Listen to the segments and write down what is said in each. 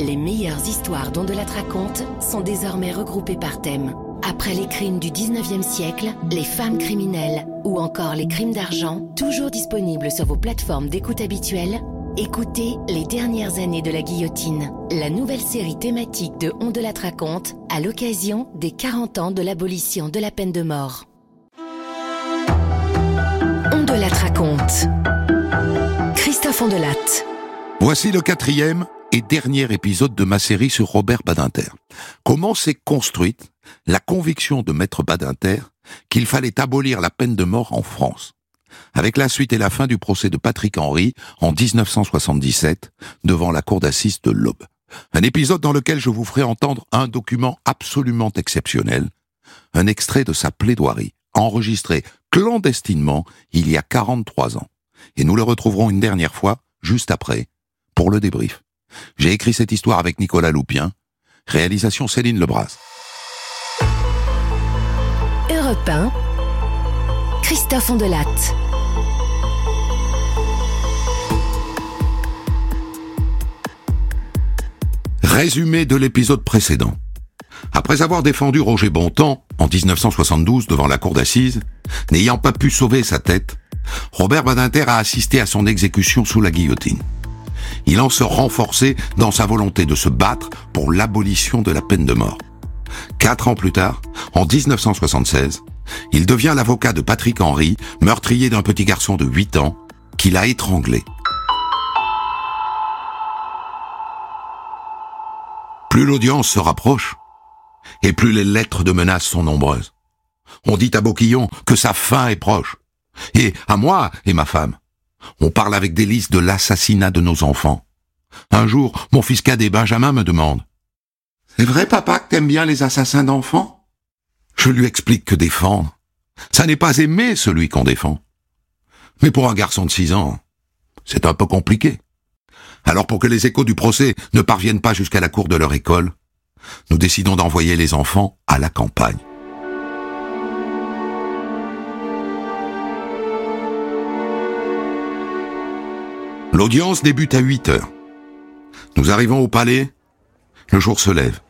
Les meilleures histoires dont de sont désormais regroupées par thème. Après les crimes du 19e siècle, les femmes criminelles ou encore les crimes d'argent, toujours disponibles sur vos plateformes d'écoute habituelles, écoutez Les dernières années de la guillotine, la nouvelle série thématique de On à l'occasion des 40 ans de l'abolition de la peine de mort. On raconte. Christophe Ondelat. Voici le quatrième et dernier épisode de ma série sur Robert Badinter. Comment s'est construite la conviction de Maître Badinter qu'il fallait abolir la peine de mort en France? Avec la suite et la fin du procès de Patrick Henry en 1977 devant la cour d'assises de l'Aube. Un épisode dans lequel je vous ferai entendre un document absolument exceptionnel, un extrait de sa plaidoirie, enregistré clandestinement il y a 43 ans. Et nous le retrouverons une dernière fois, juste après, pour le débrief. J'ai écrit cette histoire avec Nicolas Loupien, réalisation Céline Lebras. Europe 1, Christophe. Résumé de l'épisode précédent. Après avoir défendu Roger Bontemps en 1972 devant la cour d'assises, n'ayant pas pu sauver sa tête, Robert Badinter a assisté à son exécution sous la guillotine. Il en se renforçait dans sa volonté de se battre pour l'abolition de la peine de mort. Quatre ans plus tard, en 1976, il devient l'avocat de Patrick Henry, meurtrier d'un petit garçon de 8 ans, qu'il a étranglé. Plus l'audience se rapproche, et plus les lettres de menaces sont nombreuses. On dit à Boquillon que sa fin est proche. Et à moi et ma femme. On parle avec délice de l'assassinat de nos enfants. Un jour, mon fils cadet Benjamin me demande C'est vrai, papa, que t'aimes bien les assassins d'enfants? Je lui explique que défendre, ça n'est pas aimer celui qu'on défend. Mais pour un garçon de six ans, c'est un peu compliqué. Alors pour que les échos du procès ne parviennent pas jusqu'à la cour de leur école, nous décidons d'envoyer les enfants à la campagne. L'audience débute à 8 heures. Nous arrivons au palais, le jour se lève.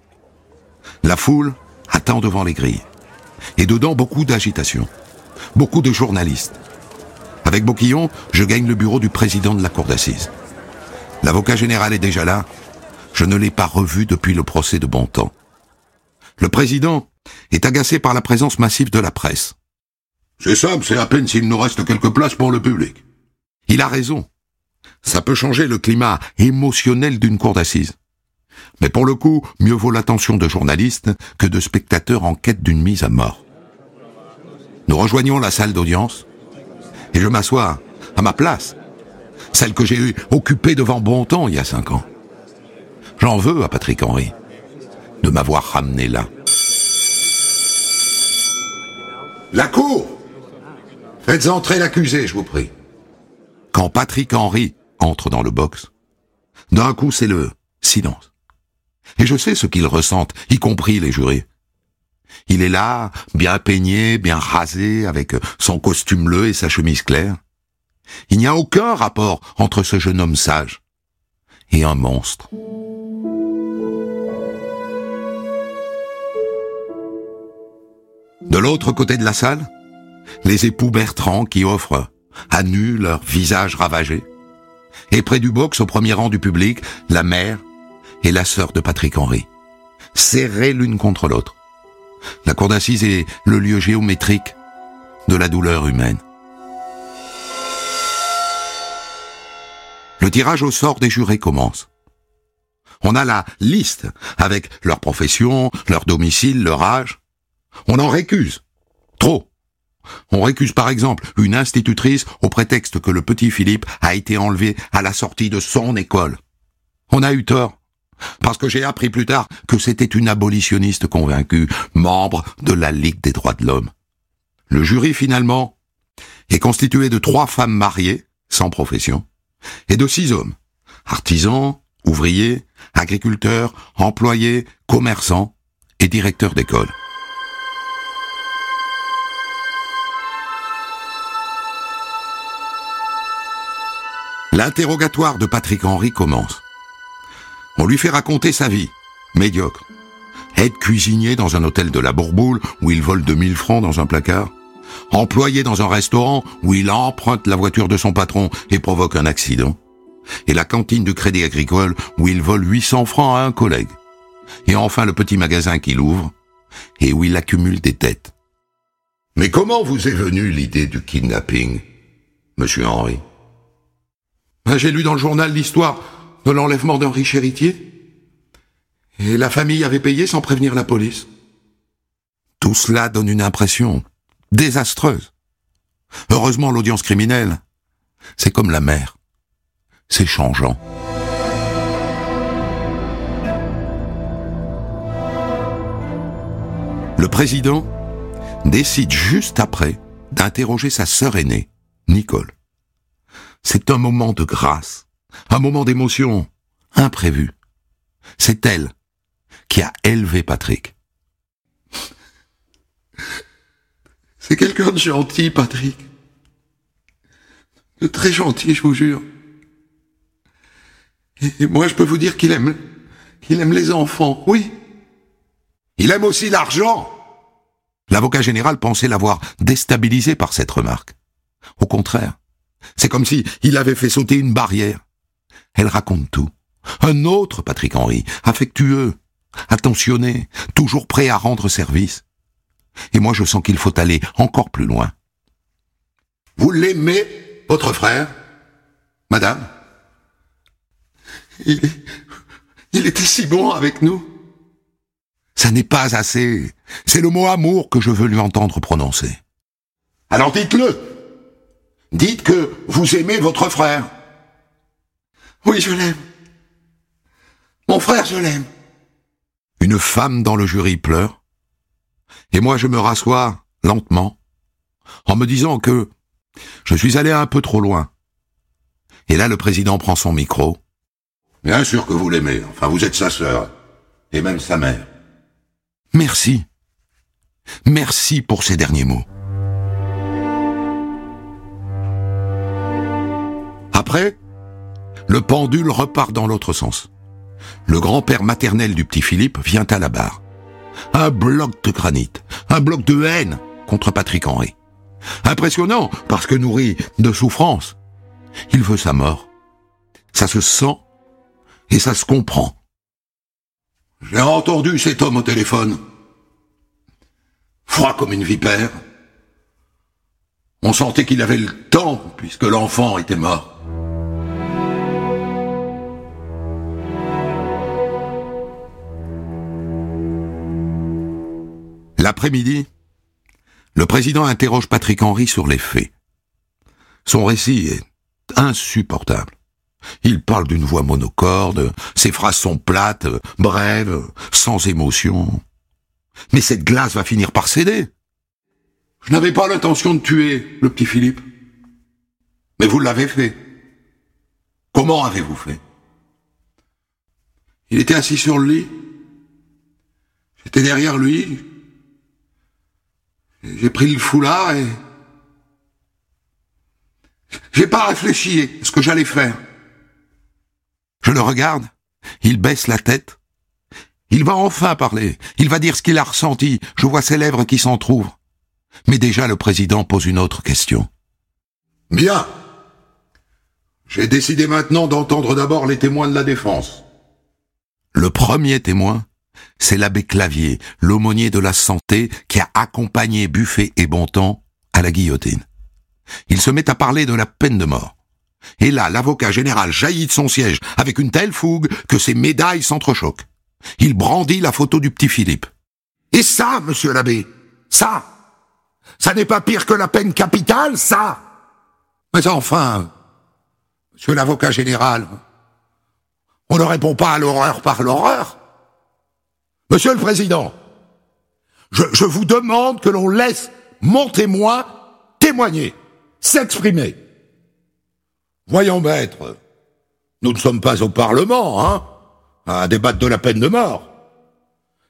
La foule attend devant les grilles. Et dedans, beaucoup d'agitation. Beaucoup de journalistes. Avec Boquillon, je gagne le bureau du président de la cour d'assises. L'avocat général est déjà là. Je ne l'ai pas revu depuis le procès de Bontemps. Le président est agacé par la présence massive de la presse. C'est simple, c'est à peine s'il nous reste quelques places pour le public. Il a raison. Ça peut changer le climat émotionnel d'une cour d'assises. Mais pour le coup, mieux vaut l'attention de journalistes que de spectateurs en quête d'une mise à mort. Nous rejoignons la salle d'audience et je m'assois à ma place, celle que j'ai occupée devant Bontemps il y a cinq ans. J'en veux à Patrick Henry de m'avoir ramené là. La cour Faites entrer l'accusé, je vous prie. Quand Patrick Henry entre dans le box, d'un coup c'est le silence. Et je sais ce qu'ils ressentent, y compris les jurés. Il est là, bien peigné, bien rasé, avec son costume bleu et sa chemise claire. Il n'y a aucun rapport entre ce jeune homme sage et un monstre. De l'autre côté de la salle, les époux Bertrand qui offrent à nu leur visage ravagé. Et près du box, au premier rang du public, la mère et la sœur de Patrick Henry, serrées l'une contre l'autre. La cour d'assises est le lieu géométrique de la douleur humaine. Le tirage au sort des jurés commence. On a la liste avec leur profession, leur domicile, leur âge. On en récuse. Trop. On récuse par exemple une institutrice au prétexte que le petit Philippe a été enlevé à la sortie de son école. On a eu tort. Parce que j'ai appris plus tard que c'était une abolitionniste convaincue, membre de la Ligue des droits de l'homme. Le jury, finalement, est constitué de trois femmes mariées, sans profession, et de six hommes, artisans, ouvriers, agriculteurs, employés, commerçants et directeurs d'école. L'interrogatoire de Patrick Henry commence. On lui fait raconter sa vie, médiocre. Être cuisinier dans un hôtel de la Bourboule où il vole 2000 francs dans un placard. Employé dans un restaurant où il emprunte la voiture de son patron et provoque un accident. Et la cantine du Crédit Agricole où il vole 800 francs à un collègue. Et enfin le petit magasin qu'il ouvre et où il accumule des dettes. Mais comment vous est venue l'idée du kidnapping, monsieur Henri ben, J'ai lu dans le journal l'histoire de l'enlèvement d'Henri Chéritier. Et la famille avait payé sans prévenir la police. Tout cela donne une impression désastreuse. Heureusement, l'audience criminelle, c'est comme la mer. C'est changeant. Le président décide juste après d'interroger sa sœur aînée, Nicole. C'est un moment de grâce, un moment d'émotion imprévu. C'est elle qui a élevé Patrick. C'est quelqu'un de gentil, Patrick. De très gentil, je vous jure. Et moi, je peux vous dire qu'il aime, qu'il aime les enfants, oui. Il aime aussi l'argent. L'avocat général pensait l'avoir déstabilisé par cette remarque. Au contraire, c'est comme si il avait fait sauter une barrière. Elle raconte tout. Un autre Patrick Henry, affectueux, attentionné, toujours prêt à rendre service. Et moi je sens qu'il faut aller encore plus loin. Vous l'aimez, votre frère? Madame? Il, il était si bon avec nous. Ça n'est pas assez. C'est le mot amour que je veux lui entendre prononcer. Alors dites-le. Dites que vous aimez votre frère. Oui, je l'aime. Mon frère, je l'aime. Une femme dans le jury pleure. Et moi, je me rassois lentement, en me disant que je suis allé un peu trop loin. Et là, le président prend son micro. Bien sûr que vous l'aimez. Enfin, vous êtes sa sœur. Et même sa mère. Merci. Merci pour ces derniers mots. Après, le pendule repart dans l'autre sens. Le grand-père maternel du petit Philippe vient à la barre. Un bloc de granit, un bloc de haine contre Patrick Henry. Impressionnant parce que nourri de souffrance. Il veut sa mort. Ça se sent et ça se comprend. J'ai entendu cet homme au téléphone. Froid comme une vipère. On sentait qu'il avait le temps puisque l'enfant était mort. L'après-midi, le président interroge Patrick Henry sur les faits. Son récit est insupportable. Il parle d'une voix monocorde, ses phrases sont plates, brèves, sans émotion. Mais cette glace va finir par céder. Je n'avais pas l'intention de tuer le petit Philippe. Mais vous l'avez fait. Comment avez-vous fait? Il était assis sur le lit. J'étais derrière lui. J'ai pris le foulard et... J'ai pas réfléchi à ce que j'allais faire. Je le regarde, il baisse la tête. Il va enfin parler, il va dire ce qu'il a ressenti, je vois ses lèvres qui s'entr'ouvrent. Mais déjà le président pose une autre question. Bien. J'ai décidé maintenant d'entendre d'abord les témoins de la défense. Le premier témoin, c'est l'abbé Clavier, l'aumônier de la santé qui a accompagné Buffet et Bontemps à la guillotine. Il se met à parler de la peine de mort. Et là, l'avocat général jaillit de son siège avec une telle fougue que ses médailles s'entrechoquent. Il brandit la photo du petit Philippe. Et ça, monsieur l'abbé, ça, ça n'est pas pire que la peine capitale, ça. Mais enfin, monsieur l'avocat général, on ne répond pas à l'horreur par l'horreur. Monsieur le Président, je, je vous demande que l'on laisse mon témoin témoigner, s'exprimer. Voyons, maître, nous ne sommes pas au Parlement, hein, à débattre de la peine de mort.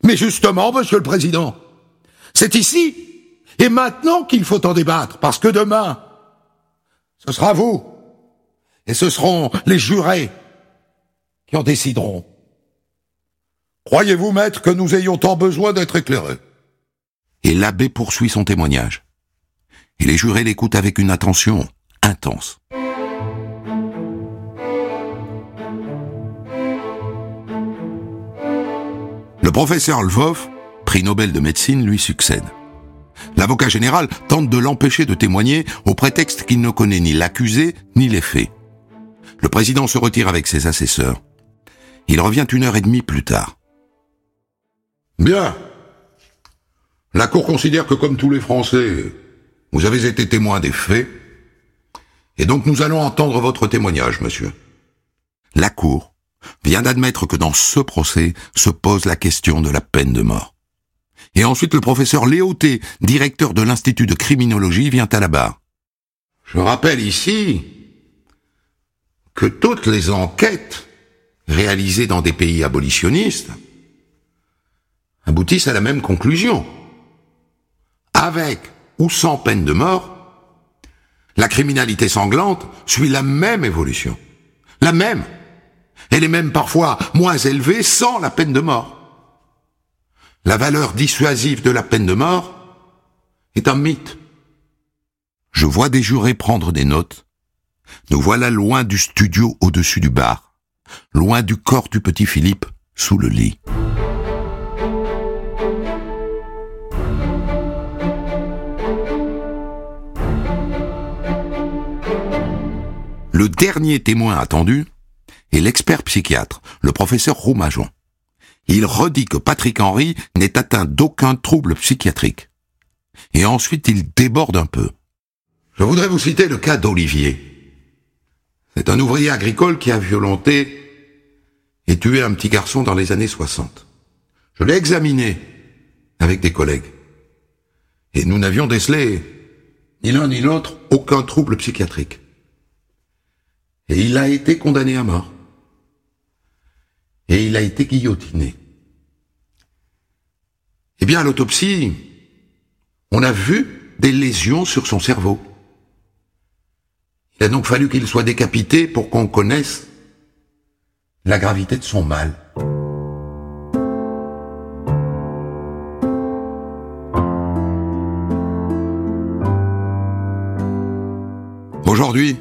Mais justement, monsieur le Président, c'est ici et maintenant qu'il faut en débattre, parce que demain, ce sera vous, et ce seront les jurés qui en décideront. Croyez-vous, maître, que nous ayons tant besoin d'être éclairés? Et l'abbé poursuit son témoignage. Et les jurés l'écoutent avec une attention intense. Le professeur Lvov, prix Nobel de médecine, lui succède. L'avocat général tente de l'empêcher de témoigner au prétexte qu'il ne connaît ni l'accusé ni les faits. Le président se retire avec ses assesseurs. Il revient une heure et demie plus tard. Bien. La Cour considère que comme tous les Français, vous avez été témoin des faits, et donc nous allons entendre votre témoignage, monsieur. La Cour vient d'admettre que dans ce procès se pose la question de la peine de mort. Et ensuite le professeur Léoté, directeur de l'Institut de criminologie, vient à la barre. Je rappelle ici que toutes les enquêtes réalisées dans des pays abolitionnistes aboutissent à la même conclusion. Avec ou sans peine de mort, la criminalité sanglante suit la même évolution. La même. Elle est même parfois moins élevée sans la peine de mort. La valeur dissuasive de la peine de mort est un mythe. Je vois des jurés prendre des notes. Nous voilà loin du studio au-dessus du bar, loin du corps du petit Philippe sous le lit. Le dernier témoin attendu est l'expert psychiatre, le professeur Roumajon. Il redit que Patrick Henry n'est atteint d'aucun trouble psychiatrique. Et ensuite il déborde un peu. Je voudrais vous citer le cas d'Olivier. C'est un ouvrier agricole qui a violenté et tué un petit garçon dans les années 60. Je l'ai examiné avec des collègues. Et nous n'avions décelé, ni l'un ni l'autre, aucun trouble psychiatrique. Et il a été condamné à mort. Et il a été guillotiné. Eh bien, à l'autopsie, on a vu des lésions sur son cerveau. Il a donc fallu qu'il soit décapité pour qu'on connaisse la gravité de son mal. Aujourd'hui,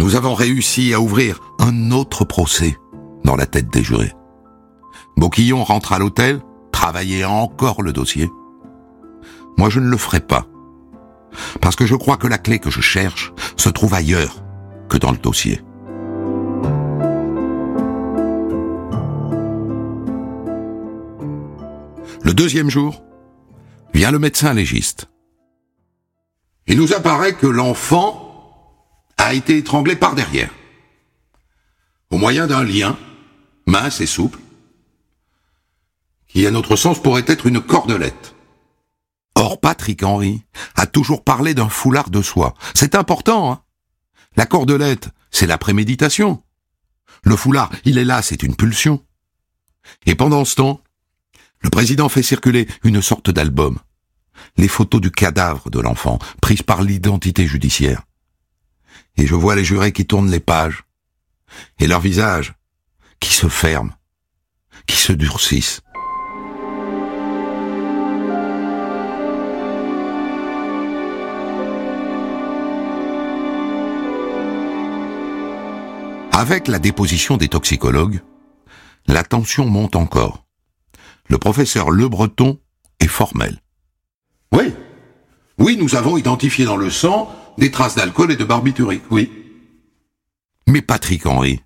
nous avons réussi à ouvrir un autre procès dans la tête des jurés. Boquillon rentre à l'hôtel, travailler encore le dossier. Moi, je ne le ferai pas. Parce que je crois que la clé que je cherche se trouve ailleurs que dans le dossier. Le deuxième jour, vient le médecin légiste. Il nous apparaît que l'enfant a été étranglé par derrière, au moyen d'un lien mince et souple, qui à notre sens pourrait être une cordelette. Or, Patrick Henry a toujours parlé d'un foulard de soie. C'est important, hein La cordelette, c'est la préméditation. Le foulard, il est là, c'est une pulsion. Et pendant ce temps, le président fait circuler une sorte d'album. Les photos du cadavre de l'enfant, prises par l'identité judiciaire et je vois les jurés qui tournent les pages, et leurs visages qui se ferment, qui se durcissent. Avec la déposition des toxicologues, la tension monte encore. Le professeur Le Breton est formel. Oui, oui, nous avons identifié dans le sang des traces d'alcool et de barbiturique, oui. Mais Patrick Henry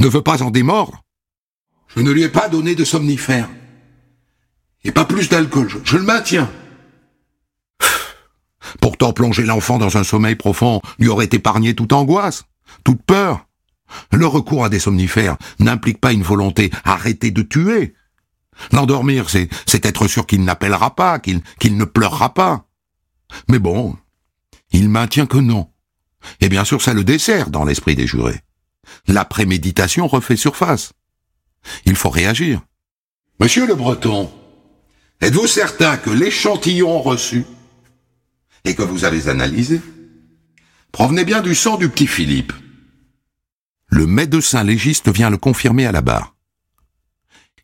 ne veut pas en démordre. Je ne lui ai pas donné de somnifère. Et pas plus d'alcool, je, le maintiens. Pourtant, plonger l'enfant dans un sommeil profond lui aurait épargné toute angoisse, toute peur. Le recours à des somnifères n'implique pas une volonté arrêtée de tuer. L'endormir, c'est, être sûr qu'il n'appellera pas, qu'il ne pleurera pas. Mais bon, il maintient que non. Et bien sûr, ça le dessert dans l'esprit des jurés. La préméditation refait surface. Il faut réagir. Monsieur le Breton, êtes-vous certain que l'échantillon reçu et que vous avez analysé provenait bien du sang du petit Philippe? Le médecin légiste vient le confirmer à la barre.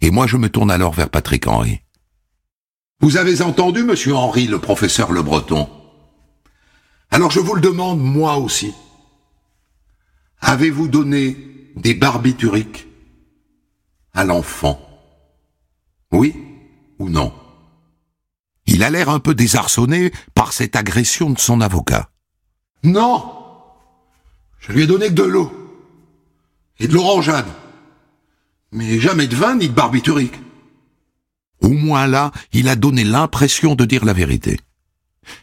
Et moi je me tourne alors vers Patrick Henry. Vous avez entendu, monsieur Henry, le professeur Le Breton? Alors je vous le demande, moi aussi. Avez-vous donné des barbituriques à l'enfant? Oui ou non? Il a l'air un peu désarçonné par cette agression de son avocat. Non Je lui ai donné que de l'eau. Et de l'orangeade. Mais jamais de vin ni de barbiturique. Au moins là, il a donné l'impression de dire la vérité.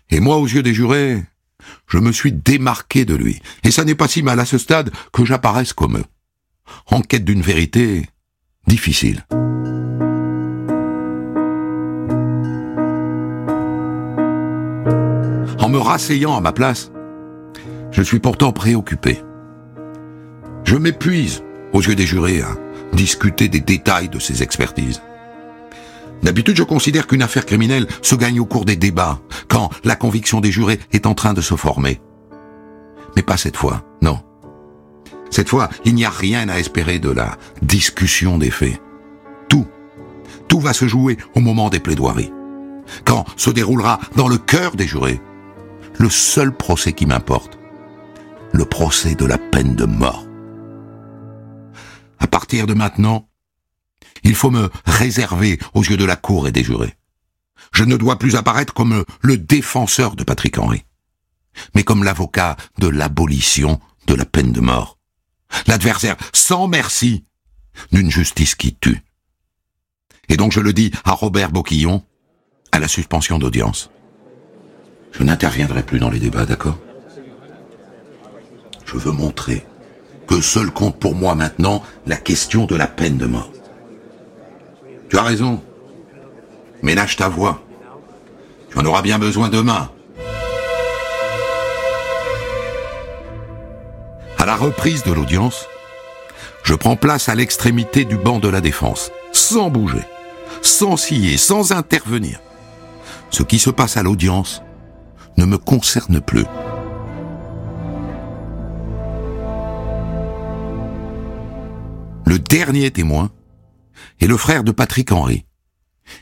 Et moi, aux yeux des jurés, je me suis démarqué de lui. Et ça n'est pas si mal à ce stade que j'apparaisse comme eux. En quête d'une vérité difficile. En me rasseyant à ma place, je suis pourtant préoccupé. Je m'épuise, aux yeux des jurés, à discuter des détails de ces expertises. D'habitude, je considère qu'une affaire criminelle se gagne au cours des débats, quand la conviction des jurés est en train de se former. Mais pas cette fois, non. Cette fois, il n'y a rien à espérer de la discussion des faits. Tout, tout va se jouer au moment des plaidoiries. Quand se déroulera dans le cœur des jurés le seul procès qui m'importe, le procès de la peine de mort. À partir de maintenant, il faut me réserver aux yeux de la cour et des jurés. Je ne dois plus apparaître comme le défenseur de Patrick Henry, mais comme l'avocat de l'abolition de la peine de mort. L'adversaire sans merci d'une justice qui tue. Et donc je le dis à Robert Boquillon, à la suspension d'audience. Je n'interviendrai plus dans les débats, d'accord? Je veux montrer que seul compte pour moi maintenant la question de la peine de mort. Tu as raison. Ménage ta voix. Tu en auras bien besoin demain. À la reprise de l'audience, je prends place à l'extrémité du banc de la défense, sans bouger, sans scier, sans intervenir. Ce qui se passe à l'audience ne me concerne plus. Le dernier témoin est le frère de Patrick Henry.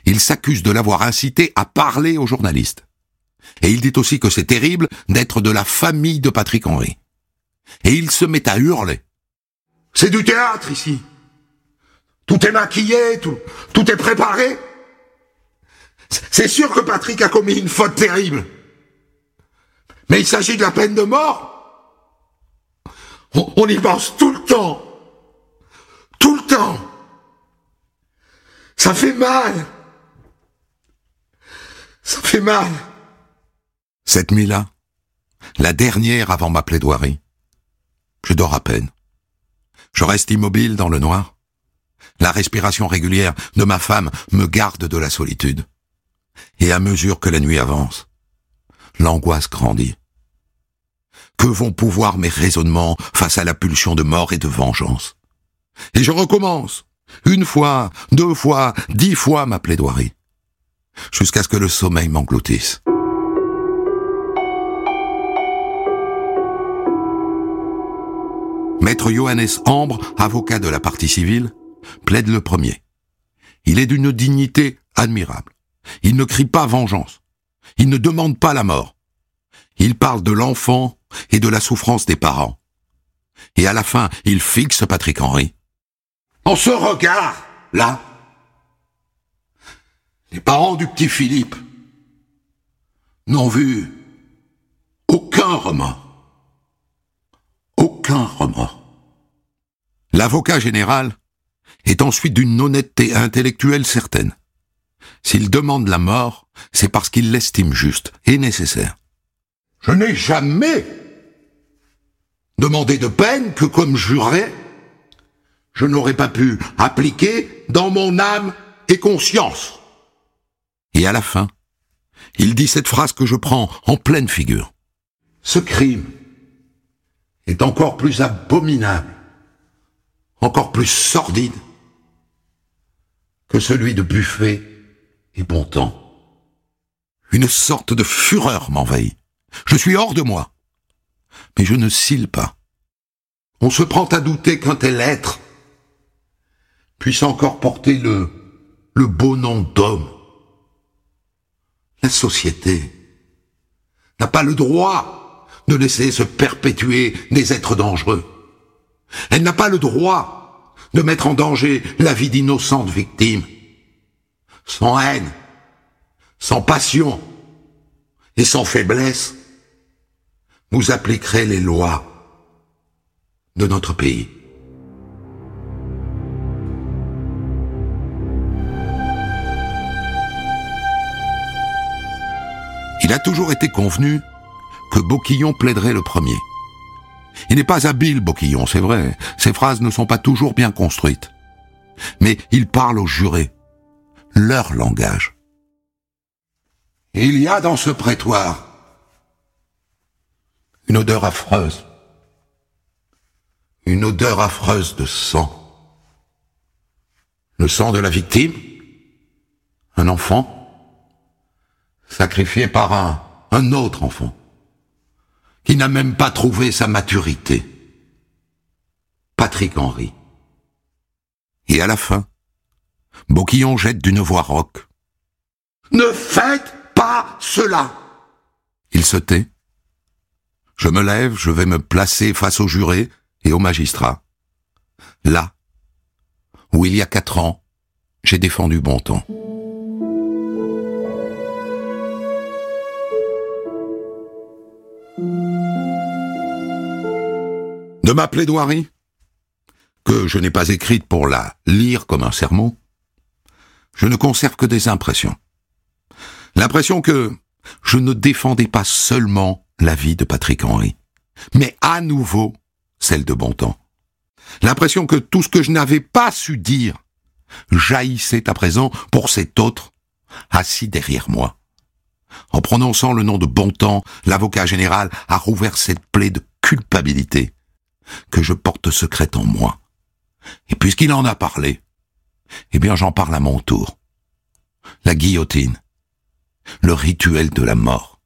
Il s'accuse de l'avoir incité à parler aux journalistes. Et il dit aussi que c'est terrible d'être de la famille de Patrick Henry. Et il se met à hurler. C'est du théâtre ici. Tout est maquillé, tout, est préparé. C'est sûr que Patrick a commis une faute terrible. Mais il s'agit de la peine de mort. On y pense tout le temps. Tout le temps. Ça fait mal. Ça fait mal. Cette nuit-là, la dernière avant ma plaidoirie, je dors à peine. Je reste immobile dans le noir. La respiration régulière de ma femme me garde de la solitude. Et à mesure que la nuit avance, l'angoisse grandit. Que vont pouvoir mes raisonnements face à la pulsion de mort et de vengeance? Et je recommence, une fois, deux fois, dix fois ma plaidoirie, jusqu'à ce que le sommeil m'engloutisse. Maître Johannes Ambre, avocat de la partie civile, plaide le premier. Il est d'une dignité admirable. Il ne crie pas vengeance. Il ne demande pas la mort. Il parle de l'enfant et de la souffrance des parents. Et à la fin, il fixe Patrick Henry. En ce regard, là, les parents du petit Philippe n'ont vu aucun remords. Aucun remords. L'avocat général est ensuite d'une honnêteté intellectuelle certaine. S'il demande la mort, c'est parce qu'il l'estime juste et nécessaire. Je n'ai jamais demandé de peine que comme juré, je n'aurais pas pu appliquer dans mon âme et conscience. Et à la fin, il dit cette phrase que je prends en pleine figure. Ce crime est encore plus abominable, encore plus sordide que celui de Buffet et Bontemps. Une sorte de fureur m'envahit. Je suis hors de moi. Mais je ne cille pas. On se prend à douter qu'un tel être puisse encore porter le, le beau nom d'homme. La société n'a pas le droit de laisser se perpétuer des êtres dangereux. Elle n'a pas le droit de mettre en danger la vie d'innocentes victimes. Sans haine, sans passion et sans faiblesse, vous appliquerez les lois de notre pays. A toujours été convenu que Boquillon plaiderait le premier. Il n'est pas habile, Boquillon, c'est vrai. Ses phrases ne sont pas toujours bien construites. Mais il parle aux jurés. Leur langage. Il y a dans ce prétoire une odeur affreuse. Une odeur affreuse de sang. Le sang de la victime, un enfant, sacrifié par un, un autre enfant, qui n'a même pas trouvé sa maturité. Patrick Henry. Et à la fin, Boquillon jette d'une voix rauque. Ne faites pas cela! Il se tait. Je me lève, je vais me placer face au juré et au magistrat. Là, où il y a quatre ans, j'ai défendu bon. De ma plaidoirie, que je n'ai pas écrite pour la lire comme un sermon, je ne conserve que des impressions. L'impression que je ne défendais pas seulement la vie de Patrick Henry, mais à nouveau celle de Bontemps. L'impression que tout ce que je n'avais pas su dire jaillissait à présent pour cet autre assis derrière moi. En prononçant le nom de Bontemps, l'avocat général a rouvert cette plaie de culpabilité que je porte secrète en moi. Et puisqu'il en a parlé, eh bien j'en parle à mon tour. La guillotine, le rituel de la mort.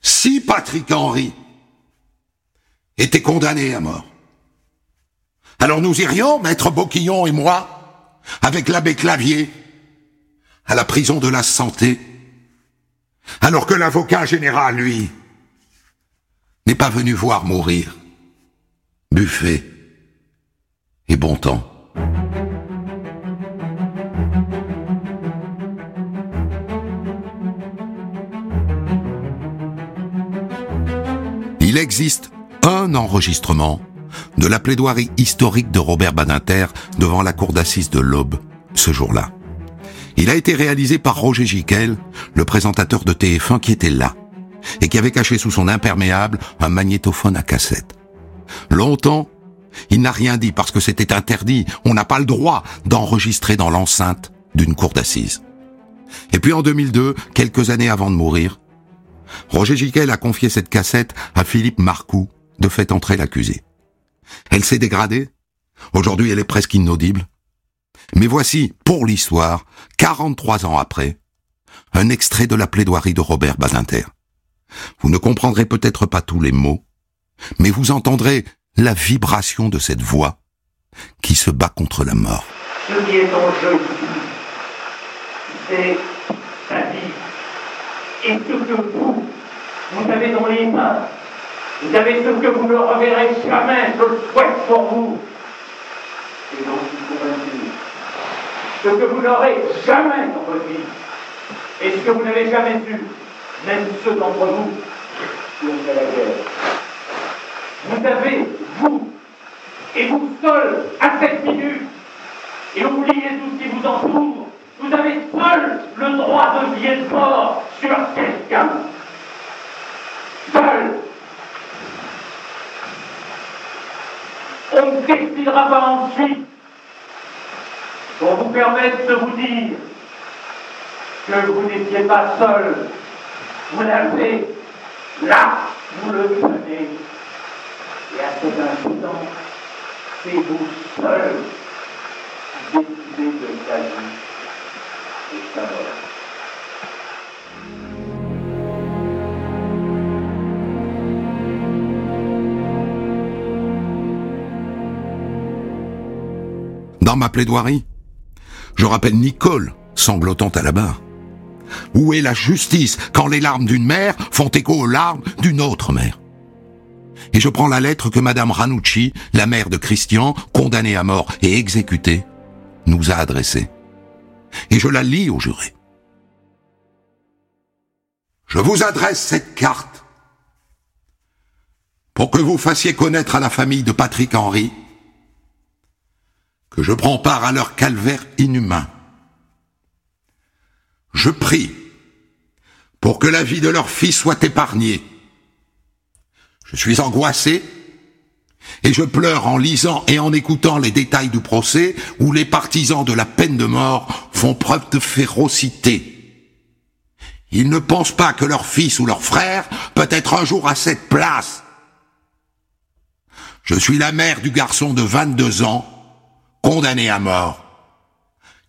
Si Patrick Henry était condamné à mort, alors nous irions, maître Boquillon et moi, avec l'abbé Clavier, à la prison de la santé, alors que l'avocat général, lui, n'est pas venu voir mourir buffet et bon temps. Il existe un enregistrement de la plaidoirie historique de Robert Badinter devant la cour d'assises de l'Aube ce jour-là. Il a été réalisé par Roger Giquel, le présentateur de TF1 qui était là, et qui avait caché sous son imperméable un magnétophone à cassette. Longtemps, il n'a rien dit parce que c'était interdit. On n'a pas le droit d'enregistrer dans l'enceinte d'une cour d'assises. Et puis en 2002, quelques années avant de mourir, Roger Giquel a confié cette cassette à Philippe Marcoux, de fait entrer l'accusé. Elle s'est dégradée. Aujourd'hui, elle est presque inaudible. Mais voici, pour l'histoire, 43 ans après, un extrait de la plaidoirie de Robert Badinter. Vous ne comprendrez peut-être pas tous les mots, mais vous entendrez la vibration de cette voix qui se bat contre la mort. Ce qui est en jeu c'est sa vie. Et ce que vous, vous avez dans les mains, vous avez ce que vous ne reverrez jamais, je le souhaite pour vous. Et donc, ce que vous n'aurez jamais dans votre vie, et ce que vous n'avez jamais vu, même ceux d'entre vous qui ont fait la guerre. Vous avez, vous, et vous seul, à cette minute, et oubliez tout ce qui vous entoure, vous avez seul le droit de vie et de mort sur quelqu'un. Seul. On ne décidera pas ensuite pour vous permettre de vous dire que vous n'étiez pas seul. Vous l'avez là, vous le tenez. Et à cet instant, c'est vous seul qui décidez de ta vie et ta mort. Dans ma plaidoirie, je rappelle Nicole, sanglotant à la barre. Où est la justice quand les larmes d'une mère font écho aux larmes d'une autre mère? Et je prends la lettre que Madame Ranucci, la mère de Christian, condamnée à mort et exécutée, nous a adressée. Et je la lis au juré. Je vous adresse cette carte pour que vous fassiez connaître à la famille de Patrick Henry que je prends part à leur calvaire inhumain. Je prie pour que la vie de leur fils soit épargnée. Je suis angoissé et je pleure en lisant et en écoutant les détails du procès où les partisans de la peine de mort font preuve de férocité. Ils ne pensent pas que leur fils ou leur frère peut être un jour à cette place. Je suis la mère du garçon de 22 ans, condamné à mort.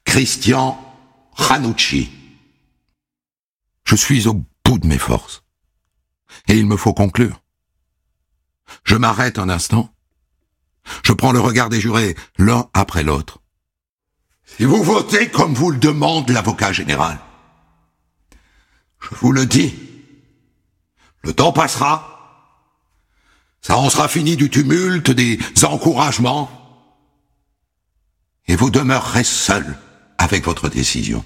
Christian Ranucci. Je suis au bout de mes forces. Et il me faut conclure. Je m'arrête un instant. Je prends le regard des jurés l'un après l'autre. Si vous votez comme vous le demande l'avocat général, je vous le dis, le temps passera, ça en sera fini du tumulte, des encouragements, et vous demeurerez seul avec votre décision.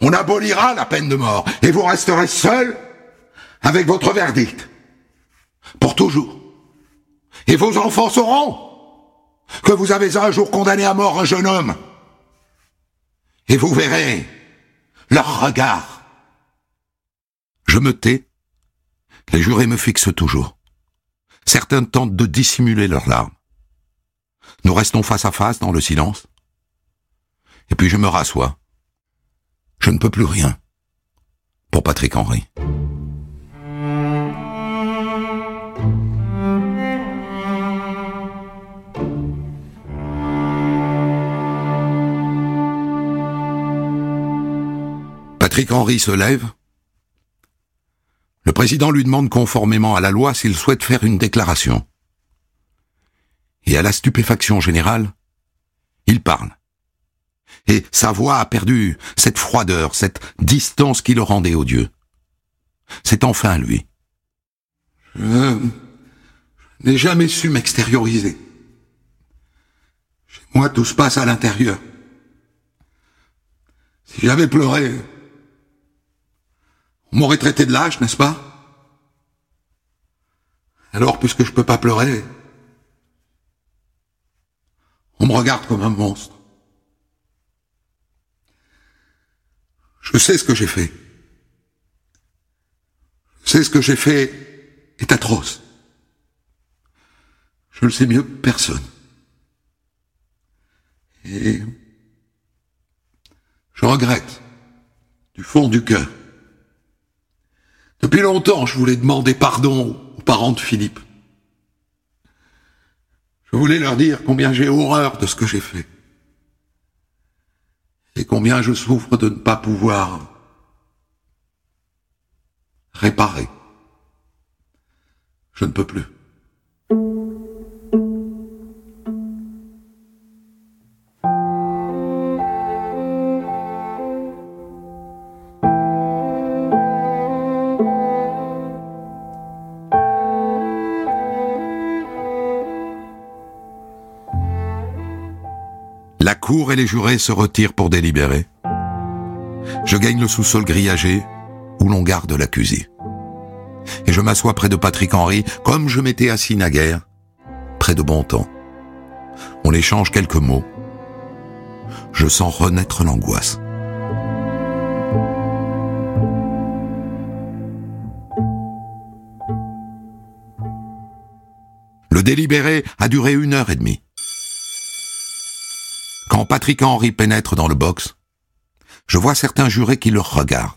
On abolira la peine de mort, et vous resterez seul avec votre verdict, pour toujours. Et vos enfants sauront que vous avez un jour condamné à mort un jeune homme. Et vous verrez leur regard. Je me tais. Les jurés me fixent toujours. Certains tentent de dissimuler leurs larmes. Nous restons face à face dans le silence. Et puis je me rassois. Je ne peux plus rien. Pour Patrick Henry. Patrick Henry se lève. Le président lui demande conformément à la loi s'il souhaite faire une déclaration. Et à la stupéfaction générale, il parle. Et sa voix a perdu cette froideur, cette distance qui le rendait odieux. C'est enfin lui. Je n'ai jamais su m'extérioriser. Chez moi, tout se passe à l'intérieur. Si j'avais pleuré, m'aurait traité de lâche, n'est-ce pas? Alors, puisque je peux pas pleurer, on me regarde comme un monstre. Je sais ce que j'ai fait. Je sais ce que j'ai fait est atroce. Je le sais mieux que personne. Et je regrette du fond du cœur depuis longtemps, je voulais demander pardon aux parents de Philippe. Je voulais leur dire combien j'ai horreur de ce que j'ai fait. Et combien je souffre de ne pas pouvoir réparer. Je ne peux plus. Et les jurés se retirent pour délibérer. Je gagne le sous-sol grillagé où l'on garde l'accusé. Et je m'assois près de Patrick Henry comme je m'étais assis naguère, près de Bontemps. On échange quelques mots. Je sens renaître l'angoisse. Le délibéré a duré une heure et demie. Quand Patrick Henry pénètre dans le box, je vois certains jurés qui le regardent.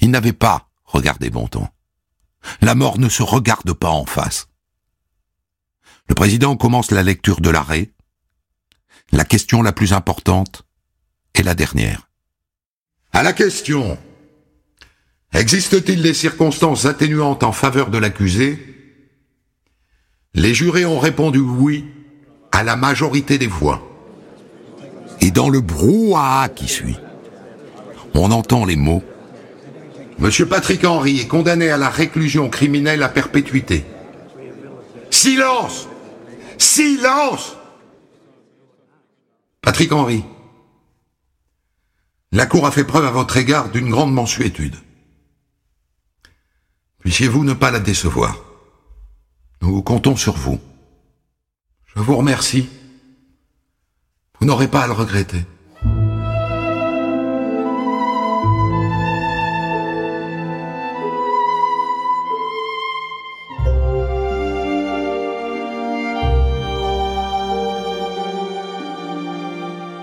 Ils n'avaient pas regardé Bontemps. La mort ne se regarde pas en face. Le président commence la lecture de l'arrêt. La question la plus importante est la dernière. À la question Existe-t-il des circonstances atténuantes en faveur de l'accusé? Les jurés ont répondu oui à la majorité des voix. Et dans le brouhaha qui suit, on entend les mots Monsieur Patrick Henry est condamné à la réclusion criminelle à perpétuité. Silence Silence Patrick Henry, la Cour a fait preuve à votre égard d'une grande mensuétude. Puissiez-vous ne pas la décevoir? Nous comptons sur vous. Je vous remercie. Vous n'aurez pas à le regretter.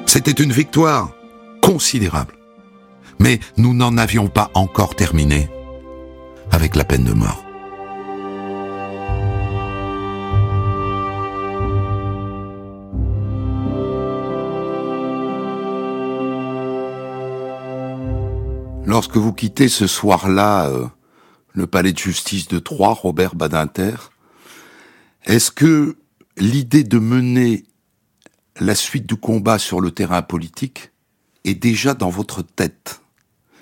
C'était une victoire considérable. Mais nous n'en avions pas encore terminé avec la peine de mort. Lorsque vous quittez ce soir-là euh, le palais de justice de Troyes, Robert Badinter, est-ce que l'idée de mener la suite du combat sur le terrain politique est déjà dans votre tête?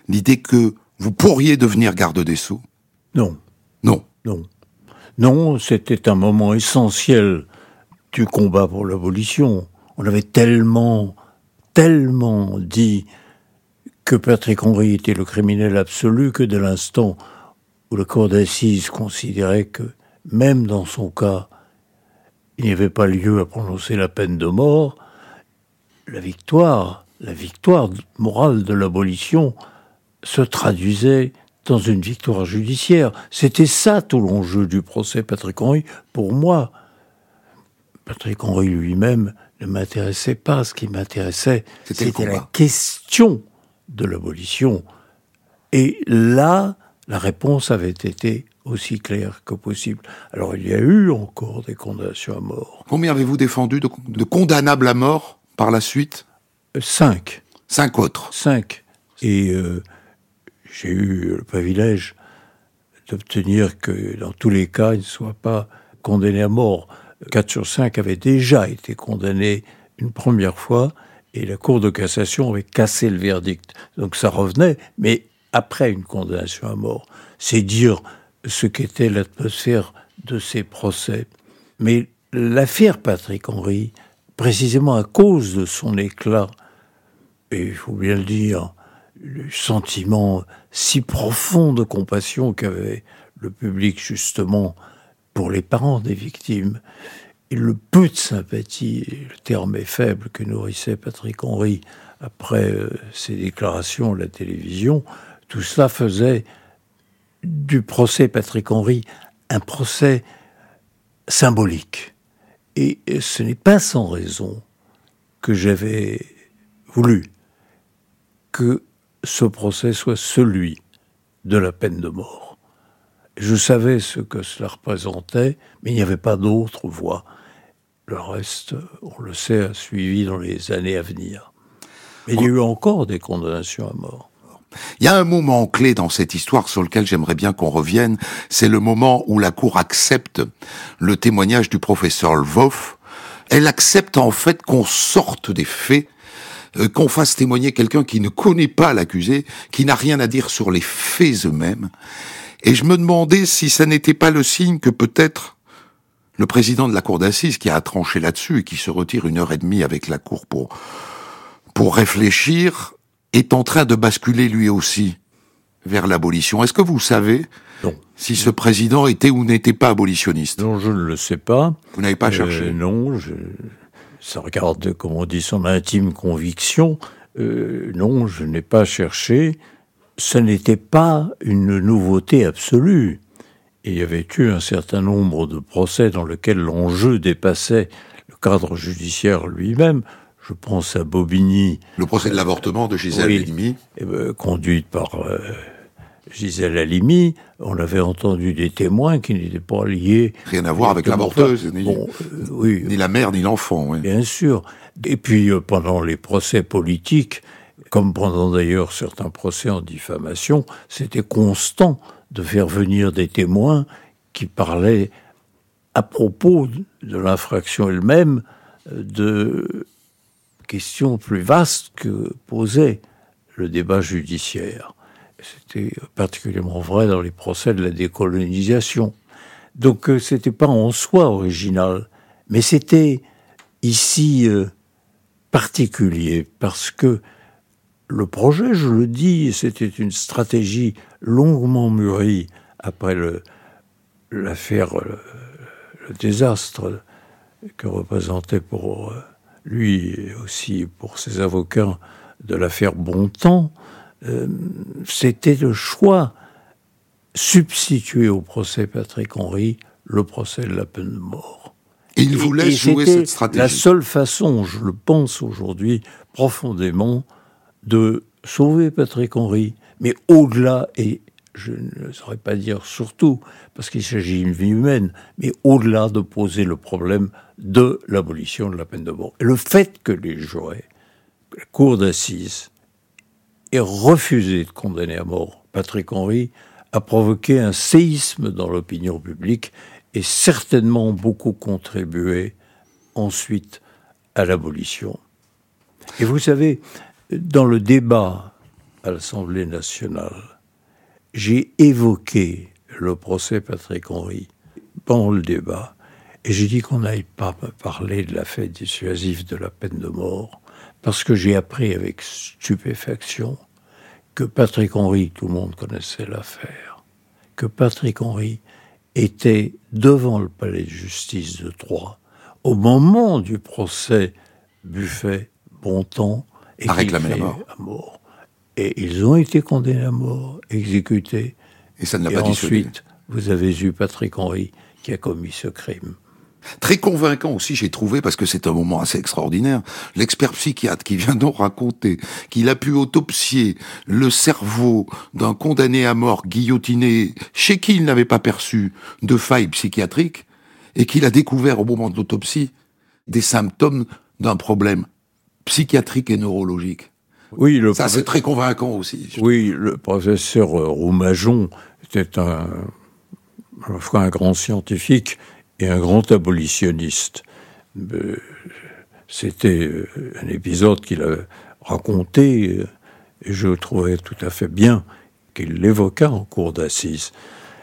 L'idée que vous pourriez devenir garde des Sceaux? Non. Non. Non. Non, c'était un moment essentiel du combat pour l'abolition. On avait tellement, tellement dit que Patrick Henry était le criminel absolu que de l'instant où la cour d'assises considérait que, même dans son cas, il n'y avait pas lieu à prononcer la peine de mort, la victoire, la victoire morale de l'abolition se traduisait dans une victoire judiciaire. C'était ça tout l'enjeu du procès Patrick Henry. Pour moi, Patrick Henry lui-même ne m'intéressait pas. Ce qui m'intéressait, c'était la question de l'abolition. Et là, la réponse avait été aussi clair que possible. Alors il y a eu encore des condamnations à mort. Combien avez-vous défendu de, condamnables à mort par la suite? Euh, Cinq. Cinq autres Cinq. Et euh, j'ai eu le privilège d'obtenir que dans tous les cas, ils ne soient pas condamnés à mort. Quatre sur cinq avaient déjà été condamnés une première fois et la Cour de cassation avait cassé le verdict. Donc ça revenait, mais après une condamnation à mort. C'est dire ce qu'était l'atmosphère de ces procès. Mais l'affaire Patrick Henry, précisément à cause de son éclat, et il faut bien le dire, le sentiment si profond de compassion qu'avait le public justement pour les parents des victimes, le peu de sympathie, le terme est faible, que nourrissait Patrick Henry après euh, ses déclarations à la télévision, tout cela faisait du procès Patrick Henry un procès symbolique. Et ce n'est pas sans raison que j'avais voulu que ce procès soit celui de la peine de mort. Je savais ce que cela représentait, mais il n'y avait pas d'autre voie. Le reste, on le sait, a suivi dans les années à venir. Mais il y a eu encore des condamnations à mort. Il y a un moment clé dans cette histoire sur lequel j'aimerais bien qu'on revienne, c'est le moment où la Cour accepte le témoignage du professeur Lvov. Elle accepte en fait qu'on sorte des faits, euh, qu'on fasse témoigner quelqu'un qui ne connaît pas l'accusé, qui n'a rien à dire sur les faits eux-mêmes. Et je me demandais si ça n'était pas le signe que peut-être le président de la Cour d'assises, qui a tranché là-dessus et qui se retire une heure et demie avec la Cour pour, pour réfléchir, est en train de basculer lui aussi vers l'abolition. Est-ce que vous savez si ce président était ou n'était pas abolitionniste? Non, je ne le sais pas. Vous n'avez pas cherché euh, Non, je... ça regarde, comme on dit, son intime conviction. Euh, non, je n'ai pas cherché. Ce n'était pas une nouveauté absolue. Il y avait eu un certain nombre de procès dans lesquels l'enjeu dépassait le cadre judiciaire lui-même. Je pense à Bobigny. Le procès de l'avortement de Gisèle Halimi. Eh ben, conduite par euh, Gisèle Halimi. On avait entendu des témoins qui n'étaient pas liés. Rien à voir avec l'avorteuse, ni, euh, oui, ni la mère, ni l'enfant. Oui. Bien sûr. Et puis, euh, pendant les procès politiques, comme pendant d'ailleurs certains procès en diffamation, c'était constant de faire venir des témoins qui parlaient à propos de l'infraction elle-même de question plus vaste que posait le débat judiciaire. C'était particulièrement vrai dans les procès de la décolonisation. Donc euh, c'était pas en soi original, mais c'était ici euh, particulier parce que le projet, je le dis, c'était une stratégie longuement mûrie après l'affaire, le, le, désastre que représentait pour lui et aussi pour ses avocats de l'affaire Bontemps. Euh, c'était le choix substituer au procès Patrick Henry le procès de la peine de mort. Et il voulait jouer cette stratégie. La seule façon, je le pense aujourd'hui profondément, de sauver Patrick Henry, mais au-delà, et je ne saurais pas dire surtout, parce qu'il s'agit d'une vie humaine, mais au-delà de poser le problème de l'abolition de la peine de mort. Et le fait que les jurés, la cour d'assises, aient refusé de condamner à mort Patrick Henry a provoqué un séisme dans l'opinion publique et certainement beaucoup contribué ensuite à l'abolition. Et vous savez, dans le débat à l'Assemblée nationale, j'ai évoqué le procès Patrick Henry pendant le débat, et j'ai dit qu'on n'aille pas parler de la fête dissuasive de la peine de mort, parce que j'ai appris avec stupéfaction que Patrick Henry, tout le monde connaissait l'affaire, que Patrick Henry était devant le palais de justice de Troyes au moment du procès Buffet-Bontemps et réclamé la mort. à mort. Et ils ont été condamnés à mort, exécutés. Et ça ne l'a et pas ensuite, vous avez eu Patrick Henry qui a commis ce crime. Très convaincant aussi, j'ai trouvé, parce que c'est un moment assez extraordinaire, l'expert psychiatre qui vient donc raconter qu'il a pu autopsier le cerveau d'un condamné à mort guillotiné chez qui il n'avait pas perçu de faille psychiatrique et qu'il a découvert au moment de l'autopsie des symptômes d'un problème psychiatrique et neurologique. Oui, le ça c'est très convaincant aussi. Oui, le professeur Roumajon était un, un grand scientifique et un grand abolitionniste. Euh, c'était euh, un épisode qu'il a raconté euh, et je trouvais tout à fait bien qu'il l'évoqua en cours d'assises.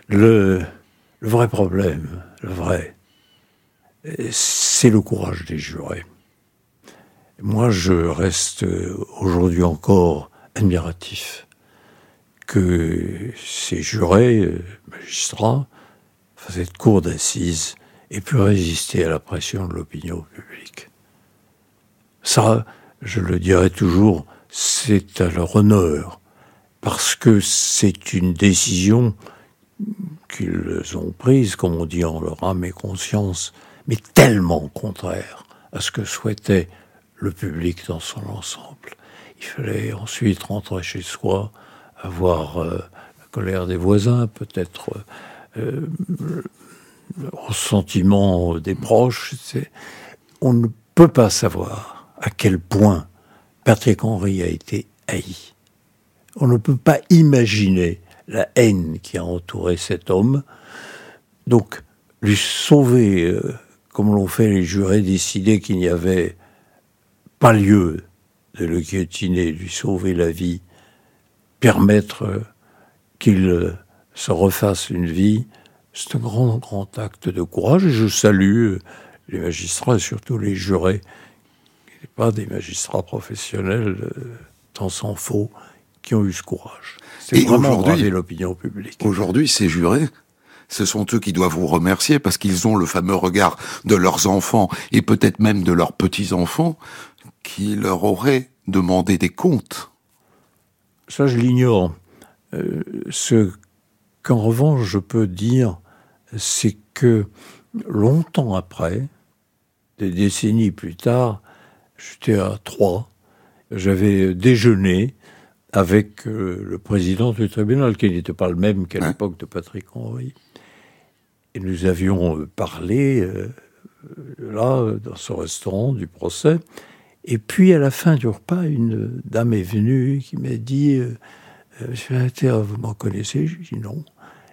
Le, le vrai problème, le vrai, c'est le courage des jurés. Moi, je reste aujourd'hui encore admiratif que ces jurés, magistrats, cette cour d'assises et pu résister à la pression de l'opinion publique. Ça, je le dirai toujours, c'est à leur honneur, parce que c'est une décision qu'ils ont prise, comme on dit en leur âme et conscience, mais tellement contraire à ce que souhaitait le public dans son ensemble. Il fallait ensuite rentrer chez soi, avoir euh, la colère des voisins, peut-être euh, ressentiment des proches. On ne peut pas savoir à quel point Patrick Henry a été haï. On ne peut pas imaginer la haine qui a entouré cet homme. Donc, lui sauver, euh, comme l'ont fait les jurés, décider qu'il n'y avait pas lieu de le guillotiner, lui sauver la vie, permettre euh, qu'il euh, se refasse une vie, c'est un grand, grand acte de courage et je salue euh, les magistrats et surtout les jurés, qui n'est pas des magistrats professionnels, tant s'en faut, qui ont eu ce courage. C'est vraiment l'opinion publique. Aujourd'hui, ces jurés, ce sont eux qui doivent vous remercier parce qu'ils ont le fameux regard de leurs enfants et peut-être même de leurs petits-enfants qui leur auraient demandé des comptes. Ça, je l'ignore. Euh, ce qu'en revanche, je peux dire, c'est que longtemps après, des décennies plus tard, j'étais à Troyes, j'avais déjeuné avec euh, le président du tribunal, qui n'était pas le même qu'à l'époque de Patrick Henry. Et nous avions euh, parlé, euh, là, dans ce restaurant du procès. Et puis, à la fin du repas, une dame est venue qui m'a dit Monsieur Inter, vous m'en connaissez Je dis non.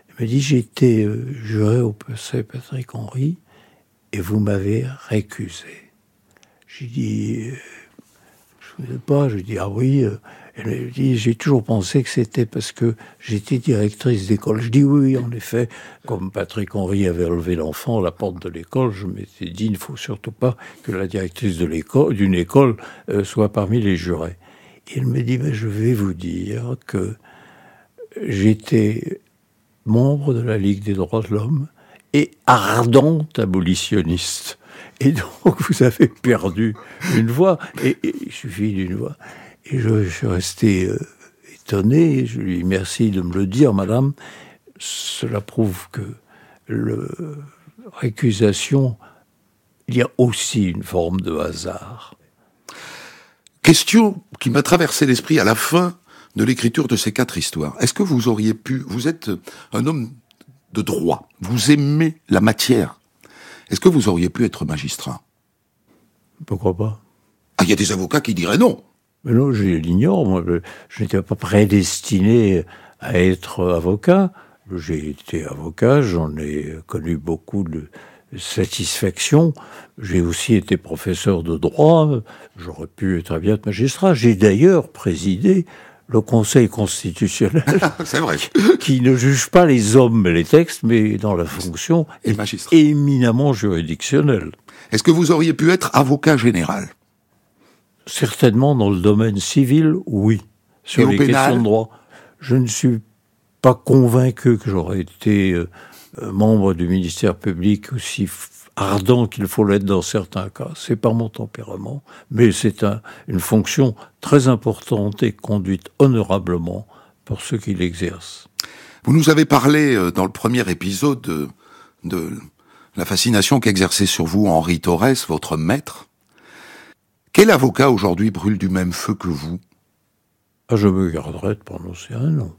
Elle m'a dit J'étais euh, juré au procès Patrick Henry et vous m'avez récusé. J'ai dit ne souviens pas. Je dis, ah oui. Elle me dit, j'ai toujours pensé que c'était parce que j'étais directrice d'école. Je dis oui, en effet. Comme Patrick Henry avait levé l'enfant à la porte de l'école, je m'étais dit, il ne faut surtout pas que la directrice de l'école, d'une école euh, soit parmi les jurés. Et elle me dit, mais je vais vous dire que j'étais membre de la Ligue des droits de l'homme et ardent abolitionniste. Et donc, vous avez perdu une voix. Et, il suffit d'une voix. Et je, suis resté euh, étonné. Je lui dis merci de me le dire, madame. Cela prouve que le récusation, il y a aussi une forme de hasard. Question qui m'a traversé l'esprit à la fin de l'écriture de ces quatre histoires. Est-ce que vous auriez pu, vous êtes un homme de droit, vous aimez la matière, est-ce que vous auriez pu être magistrat? Pourquoi pas? Ah, il y a des avocats qui diraient non. Mais non, je l'ignore. Moi, je n'étais pas prédestiné à être avocat. J'ai été avocat, j'en ai connu beaucoup de satisfaction. J'ai aussi été professeur de droit. J'aurais pu très bien être magistrat. J'ai d'ailleurs présidé le Conseil constitutionnel, c'est vrai, qui ne juge pas les hommes et les textes, mais dans la fonction et éminemment juridictionnelle. Est-ce que vous auriez pu être avocat général? Certainement dans le domaine civil, oui. Sur les questions de droit, je ne suis pas convaincu que j'aurais été euh, membre du ministère public aussi ardent qu'il faut l'être dans certains cas. C'est pas mon tempérament, mais c'est un, une fonction très importante et conduite honorablement pour ceux qui l'exercent. Vous nous avez parlé euh, dans le premier épisode de, de la fascination qu'exerçait sur vous Henri Torres, votre maître. Quel avocat aujourd'hui brûle du même feu que vous? Ah, Je me garderai de prononcer un nom.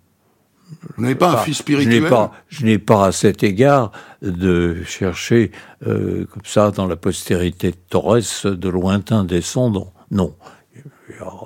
Vous n'avez pas, un fils spirituel Je n'ai pas, à cet égard de chercher euh, comme ça dans la postérité de Torres de lointains descendants. Non.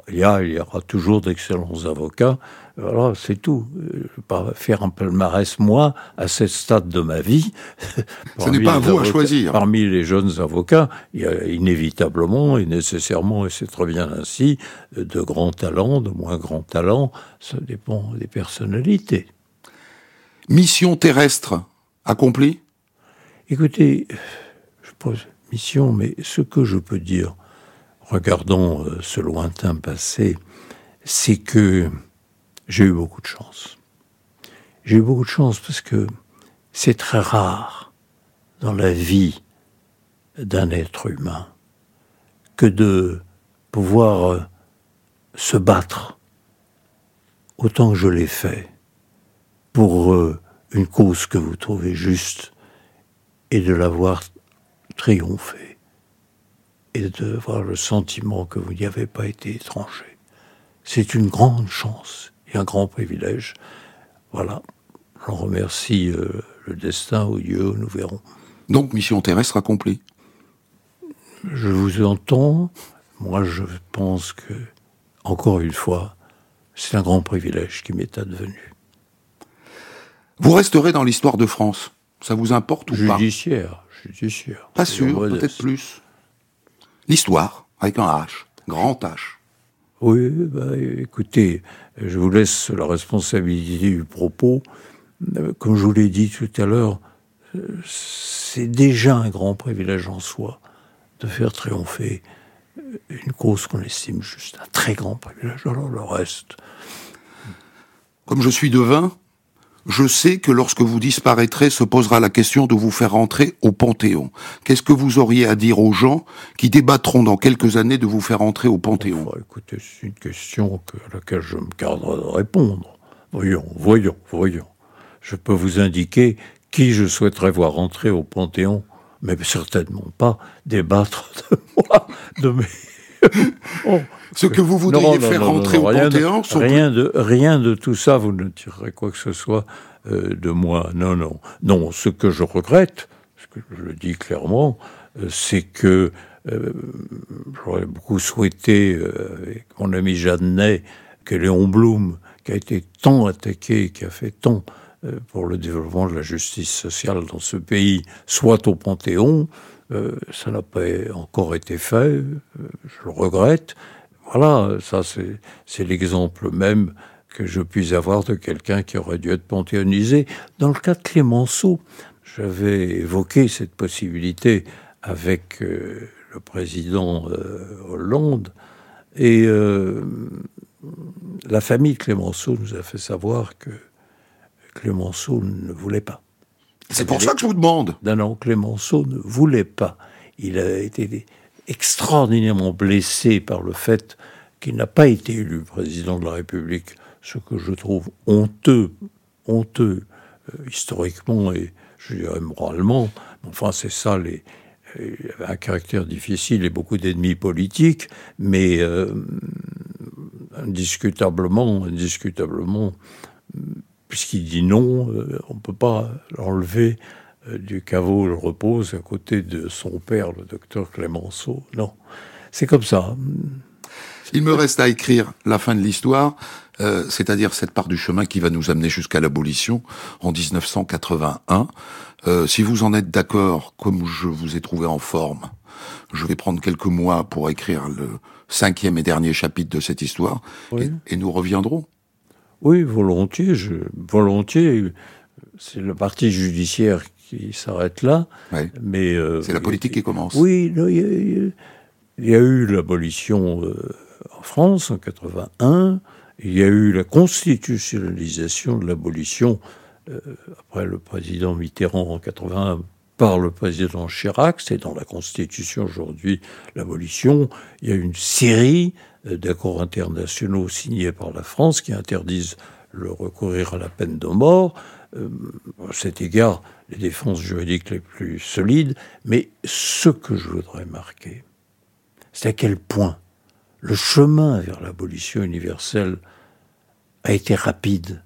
Il y, a, il y aura toujours d'excellents avocats. Voilà, c'est tout. Je ne vais pas faire un palmarès, moi, à ce stade de ma vie. Ce n'est pas à vous à choisir. Parmi les jeunes avocats, il y a inévitablement et nécessairement, et c'est très bien ainsi, de grands talents, de moins grands talents. Ça dépend des personnalités. Mission terrestre accomplie? Écoutez, je pose mission, mais ce que je peux dire, regardons euh, ce lointain passé, c'est que j'ai eu beaucoup de chance. J'ai eu beaucoup de chance parce que c'est très rare dans la vie d'un être humain que de pouvoir euh, se battre autant que je l'ai fait pour euh, une cause que vous trouvez juste et de l'avoir triomphé et de voir le sentiment que vous n'y avez pas été étranger. C'est une grande chance et un grand privilège. Voilà. J'en remercie euh, le destin ou Dieu, nous verrons. Donc, mission terrestre accomplie. Je vous entends. Moi, je pense que, encore une fois, c'est un grand privilège qui m'est advenu. Vous resterez dans l'histoire de France. Ça vous importe ou pas? Judiciaire, judiciaire. Pas sûr, peut-être plus. L'histoire, avec un H, grand H. Oui, bah, écoutez, je vous laisse la responsabilité du propos. Comme je vous l'ai dit tout à l'heure, c'est déjà un grand privilège en soi de faire triompher une cause qu'on estime juste un très grand privilège. Alors le reste. Comme je suis devin, je sais que lorsque vous disparaîtrez se posera la question de vous faire rentrer au Panthéon. Qu'est-ce que vous auriez à dire aux gens qui débattront dans quelques années de vous faire entrer au Panthéon? Écoutez, c'est une question à laquelle je me garderai de répondre. Voyons, voyons, voyons. Je peux vous indiquer qui je souhaiterais voir entrer au Panthéon, mais certainement pas débattre de moi, de mes... Oh, ce que vous voudriez faire rentrer au Panthéon rien de, rien de tout ça, vous ne tirerez quoi que ce soit euh, de moi. Non, non. Non, ce que je regrette, ce que je le dis clairement, euh, c'est que euh, j'aurais beaucoup souhaité, avec mon ami Jeannet, que Léon Blum, qui a été tant attaqué, qui a fait tant pour le développement de la justice sociale dans ce pays, soit au Panthéon. Ça n'a pas encore été fait, je le regrette voilà, ça c'est l'exemple même que je puisse avoir de quelqu'un qui aurait dû être panthéonisé. Dans le cas de Clémenceau, j'avais évoqué cette possibilité avec euh, le président euh, Hollande et euh, la famille de Clémenceau nous a fait savoir que Clémenceau ne voulait pas. C'est pour ça que je vous demande. Non, non, Clémenceau ne voulait pas. Il a été extraordinairement blessé par le fait qu'il n'a pas été élu président de la République, ce que je trouve honteux, honteux euh, historiquement et je dirais moralement. Enfin, c'est ça, les, il avait un caractère difficile et beaucoup d'ennemis politiques, mais euh, indiscutablement, indiscutablement, puisqu'il dit non, euh, on ne peut pas l'enlever euh, du caveau, le repose à côté de son père, le docteur Clémenceau. Non, c'est comme ça. Il me reste à écrire la fin de l'histoire, euh, c'est-à-dire cette part du chemin qui va nous amener jusqu'à l'abolition en 1981. Euh, si vous en êtes d'accord, comme je vous ai trouvé en forme, je vais prendre quelques mois pour écrire le cinquième et dernier chapitre de cette histoire, et, et, nous reviendrons. Oui, volontiers, je, volontiers. C'est le parti judiciaire qui s'arrête là. Mais euh, c'est la politique qui commence. Oui, il y, a eu l'abolition euh, en France en 81. Il y a eu la constitutionnalisation de l'abolition euh, après le président Mitterrand en 81 par le président Chirac. C'est dans la Constitution aujourd'hui l'abolition. Il y a une série d'accords internationaux signés par la France qui interdisent le recourir à la peine de mort. Euh, à cet égard, les défenses juridiques les plus solides, mais ce que je voudrais marquer, c'est à quel point le chemin vers l'abolition universelle a été rapide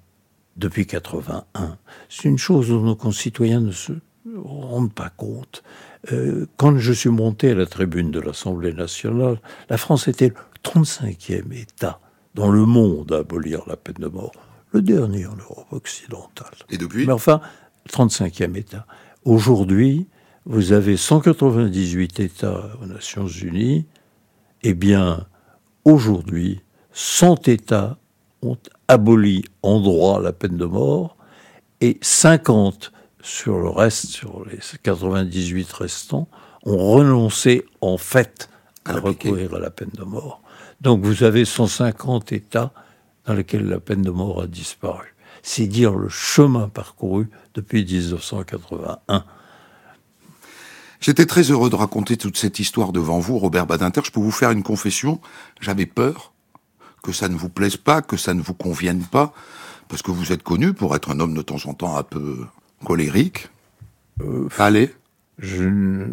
depuis 81. C'est une chose dont nos concitoyens ne se rendent pas compte. Euh, quand je suis monté à la tribune de l'Assemblée nationale, la France était le 35e État dans le monde à abolir la peine de mort le dernier en Europe occidentale. Et depuis Mais enfin, 35e État. Aujourd'hui, vous avez 198 États aux Nations Unies. Eh bien, aujourd'hui, 100 États ont aboli en droit la peine de mort et 50 sur le reste, sur les 98 restants, ont renoncé en fait à recourir à la peine de mort. Donc vous avez 150 États dans lequel la peine de mort a disparu. C'est dire le chemin parcouru depuis 1981. J'étais très heureux de raconter toute cette histoire devant vous, Robert Badinter. Je peux vous faire une confession. J'avais peur que ça ne vous plaise pas, que ça ne vous convienne pas, parce que vous êtes connu pour être un homme de temps en temps un peu colérique. Euh, Allez. Je ne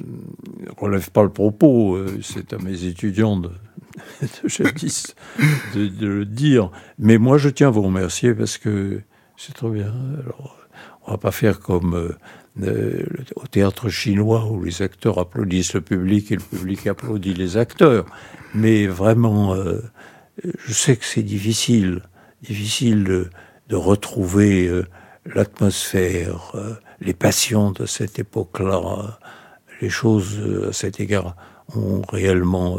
relève pas le propos. Euh, c'est à mes étudiants de, de jadis de, le dire. Mais moi, je tiens à vous remercier parce que c'est trop bien. Alors, on va pas faire comme euh, euh, au théâtre chinois où les acteurs applaudissent le public et le public applaudit les acteurs. Mais vraiment, euh, je sais que c'est difficile, difficile de, de retrouver l'atmosphère, les passions de cette époque-là. les choses à cet égard ont réellement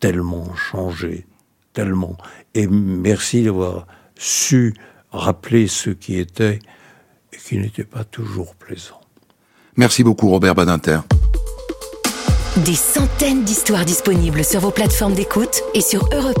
tellement changé, tellement. Et merci d'avoir su rappeler ce qui était et qui n'était pas toujours plaisant. Merci beaucoup Robert Badinter. Des centaines d'histoires disponibles sur vos plateformes d'écoute et sur europe